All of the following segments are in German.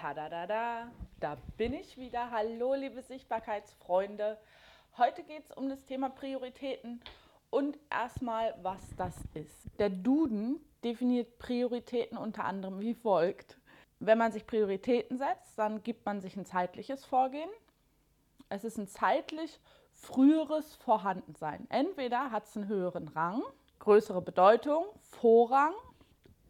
Tadadada, da bin ich wieder. Hallo, liebe Sichtbarkeitsfreunde. Heute geht es um das Thema Prioritäten und erstmal, was das ist. Der Duden definiert Prioritäten unter anderem wie folgt. Wenn man sich Prioritäten setzt, dann gibt man sich ein zeitliches Vorgehen. Es ist ein zeitlich früheres Vorhandensein. Entweder hat es einen höheren Rang, größere Bedeutung, Vorrang,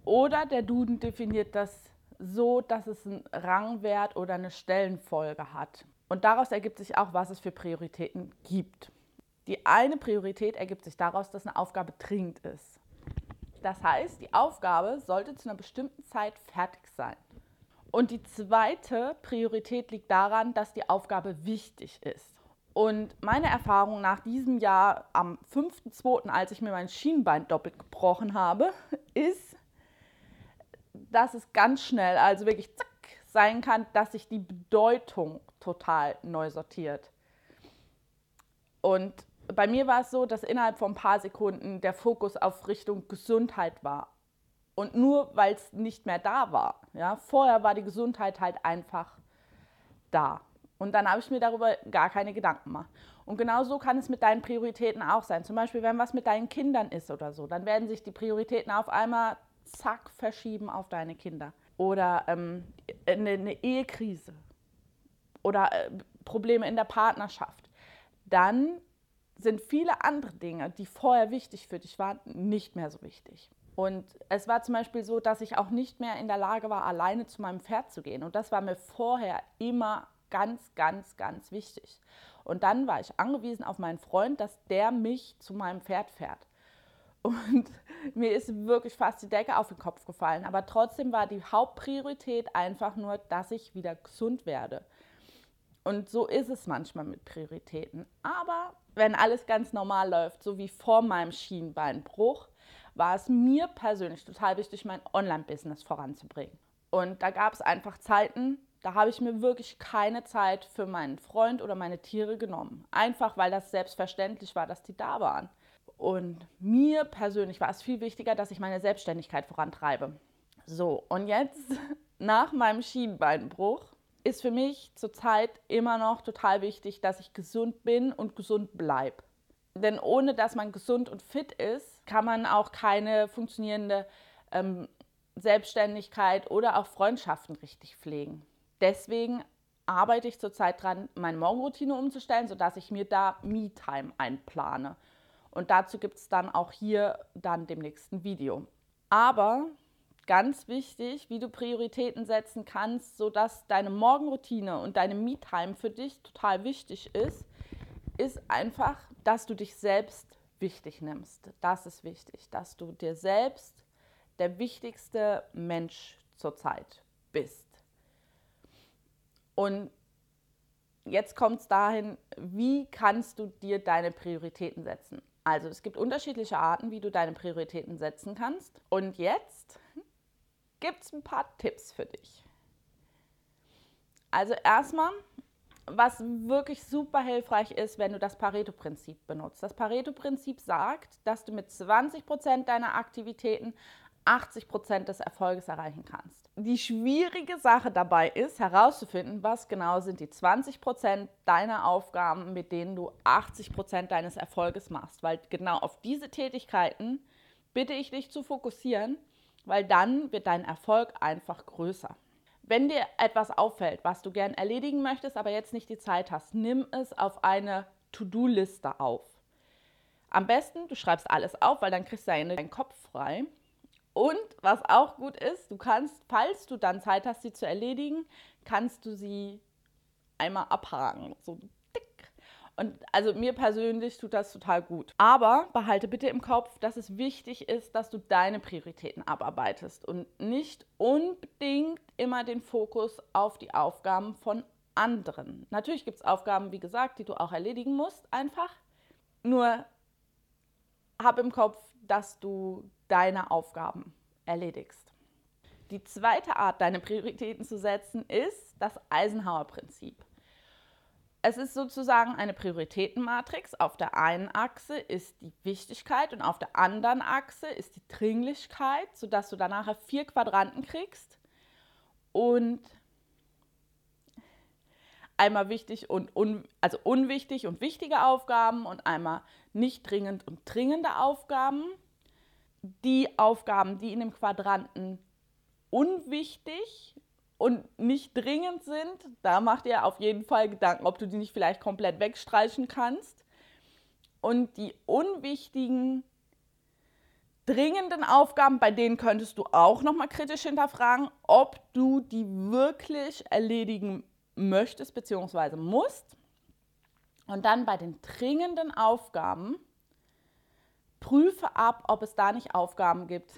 oder der Duden definiert das so, dass es einen Rangwert oder eine Stellenfolge hat. Und daraus ergibt sich auch, was es für Prioritäten gibt. Die eine Priorität ergibt sich daraus, dass eine Aufgabe dringend ist. Das heißt, die Aufgabe sollte zu einer bestimmten Zeit fertig sein. Und die zweite Priorität liegt daran, dass die Aufgabe wichtig ist. Und meine Erfahrung nach diesem Jahr am 5.2., als ich mir mein Schienbein doppelt gebrochen habe, ist, dass es ganz schnell, also wirklich zack, sein kann, dass sich die Bedeutung total neu sortiert. Und bei mir war es so, dass innerhalb von ein paar Sekunden der Fokus auf Richtung Gesundheit war. Und nur weil es nicht mehr da war. Ja, vorher war die Gesundheit halt einfach da. Und dann habe ich mir darüber gar keine Gedanken gemacht. Und genau so kann es mit deinen Prioritäten auch sein. Zum Beispiel, wenn was mit deinen Kindern ist oder so, dann werden sich die Prioritäten auf einmal zack verschieben auf deine Kinder. Oder ähm, eine, eine, Ehekrise oder äh, Probleme in der Partnerschaft. Dann sind viele andere Dinge, die vorher wichtig für dich waren, nicht mehr so wichtig. Und es war zum Beispiel so, dass ich auch nicht mehr in der Lage war, alleine zu meinem Pferd zu gehen. Und das war mir vorher immer ganz, ganz, ganz wichtig. Und dann war ich angewiesen auf meinen Freund, dass der mich zu meinem Pferd fährt. Und mir ist wirklich fast die Decke auf den Kopf gefallen. Aber trotzdem war die Hauptpriorität einfach nur, dass ich wieder gesund werde. Und so ist es manchmal mit Prioritäten. Aber wenn alles ganz normal läuft, so wie vor meinem Schienbeinbruch, war es mir persönlich total wichtig, mein Online-Business voranzubringen. Und da gab es einfach Zeiten, da habe ich mir wirklich keine Zeit für meinen Freund oder meine Tiere genommen. Einfach weil das selbstverständlich war, dass die da waren. Und mir persönlich war es viel wichtiger, dass ich meine Selbstständigkeit vorantreibe. So, und jetzt nach meinem Schienbeinbruch ist für mich zurzeit immer noch total wichtig, dass ich gesund bin und gesund bleibe. Denn ohne dass man gesund und fit ist, kann man auch keine funktionierende ähm, Selbstständigkeit oder auch Freundschaften richtig pflegen. Deswegen arbeite ich zurzeit dran, meine Morgenroutine umzustellen, sodass ich mir da Me-Time einplane. Und dazu gibt es dann auch hier dann dem nächsten Video. Aber ganz wichtig, wie du Prioritäten setzen kannst, sodass deine Morgenroutine und deine Me-Time für dich total wichtig ist, ist einfach, dass du dich selbst wichtig nimmst. Das ist wichtig, dass du dir selbst der wichtigste Mensch zurzeit bist. Und jetzt kommt es dahin, wie kannst du dir deine Prioritäten setzen? Also es gibt unterschiedliche Arten, wie du deine Prioritäten setzen kannst. Und jetzt gibt es ein paar Tipps für dich. Also erstmal, was wirklich super hilfreich ist, wenn du das Pareto-Prinzip benutzt. Das Pareto-Prinzip sagt, dass du mit 20% deiner Aktivitäten 80 Prozent des Erfolges erreichen kannst. Die schwierige Sache dabei ist herauszufinden, was genau sind die 20 Prozent deiner Aufgaben, mit denen du 80 Prozent deines Erfolges machst. Weil genau auf diese Tätigkeiten bitte ich dich zu fokussieren, weil dann wird dein Erfolg einfach größer. Wenn dir etwas auffällt, was du gern erledigen möchtest, aber jetzt nicht die Zeit hast, nimm es auf eine To-Do-Liste auf. Am besten, du schreibst alles auf, weil dann kriegst du deinen Kopf frei. Und was auch gut ist, du kannst, falls du dann Zeit hast, sie zu erledigen, kannst du sie einmal abhaken. So dick. Und also mir persönlich tut das total gut. Aber behalte bitte im Kopf, dass es wichtig ist, dass du deine Prioritäten abarbeitest und nicht unbedingt immer den Fokus auf die Aufgaben von anderen. Natürlich gibt es Aufgaben, wie gesagt, die du auch erledigen musst, einfach. Nur hab im Kopf, dass du deine Aufgaben erledigst. Die zweite Art, deine Prioritäten zu setzen, ist das Eisenhower-Prinzip. Es ist sozusagen eine Prioritätenmatrix. Auf der einen Achse ist die Wichtigkeit und auf der anderen Achse ist die Dringlichkeit, sodass du danach vier Quadranten kriegst. Und einmal wichtig und un, also unwichtig und wichtige Aufgaben und einmal nicht dringend und dringende Aufgaben. Die Aufgaben, die in dem Quadranten unwichtig und nicht dringend sind, da macht ihr auf jeden Fall Gedanken, ob du die nicht vielleicht komplett wegstreichen kannst. Und die unwichtigen, dringenden Aufgaben, bei denen könntest du auch nochmal kritisch hinterfragen, ob du die wirklich erledigen möchtest bzw. musst. Und dann bei den dringenden Aufgaben prüfe ab, ob es da nicht Aufgaben gibt,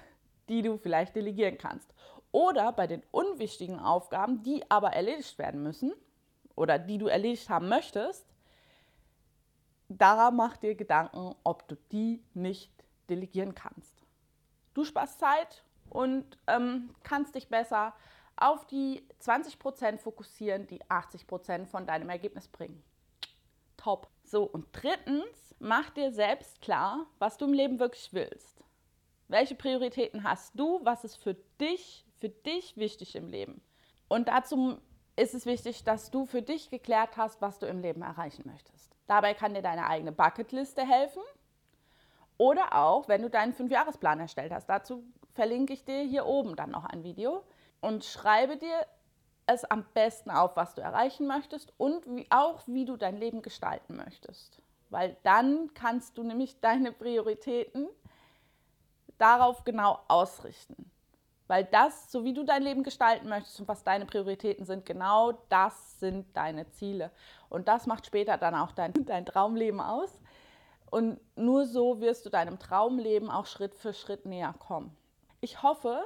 die du vielleicht delegieren kannst. Oder bei den unwichtigen Aufgaben, die aber erledigt werden müssen oder die du erledigt haben möchtest, daran mach dir Gedanken, ob du die nicht delegieren kannst. Du sparst Zeit und ähm, kannst dich besser auf die 20% fokussieren, die 80% von deinem Ergebnis bringen. Top. So, und drittens, mach dir selbst klar, was du im Leben wirklich willst. Welche Prioritäten hast du? Was ist für dich für dich wichtig im Leben. Und dazu ist es wichtig, dass du für dich geklärt hast, was du im Leben erreichen möchtest. Dabei kann dir deine eigene Bucketliste helfen oder auch, wenn du deinen Fünfjahresplan erstellt hast. Dazu verlinke ich dir hier oben dann noch ein Video und schreibe dir es am besten auf, was du erreichen möchtest und wie, auch, wie du dein Leben gestalten möchtest. Weil dann kannst du nämlich deine Prioritäten darauf genau ausrichten. Weil das, so wie du dein Leben gestalten möchtest und was deine Prioritäten sind, genau das sind deine Ziele. Und das macht später dann auch dein, dein Traumleben aus. Und nur so wirst du deinem Traumleben auch Schritt für Schritt näher kommen. Ich hoffe,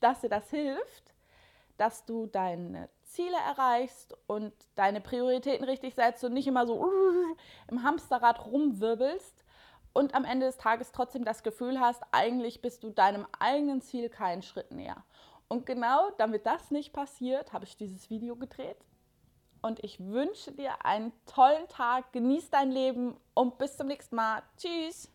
dass dir das hilft, dass du deine Ziele erreichst und deine Prioritäten richtig setzt und nicht immer so im Hamsterrad rumwirbelst, und am Ende des Tages trotzdem das Gefühl hast, eigentlich bist du deinem eigenen Ziel keinen Schritt näher. Und genau damit das nicht passiert, habe ich dieses Video gedreht. Und ich wünsche dir einen tollen Tag, genieß dein Leben und bis zum nächsten Mal. Tschüss!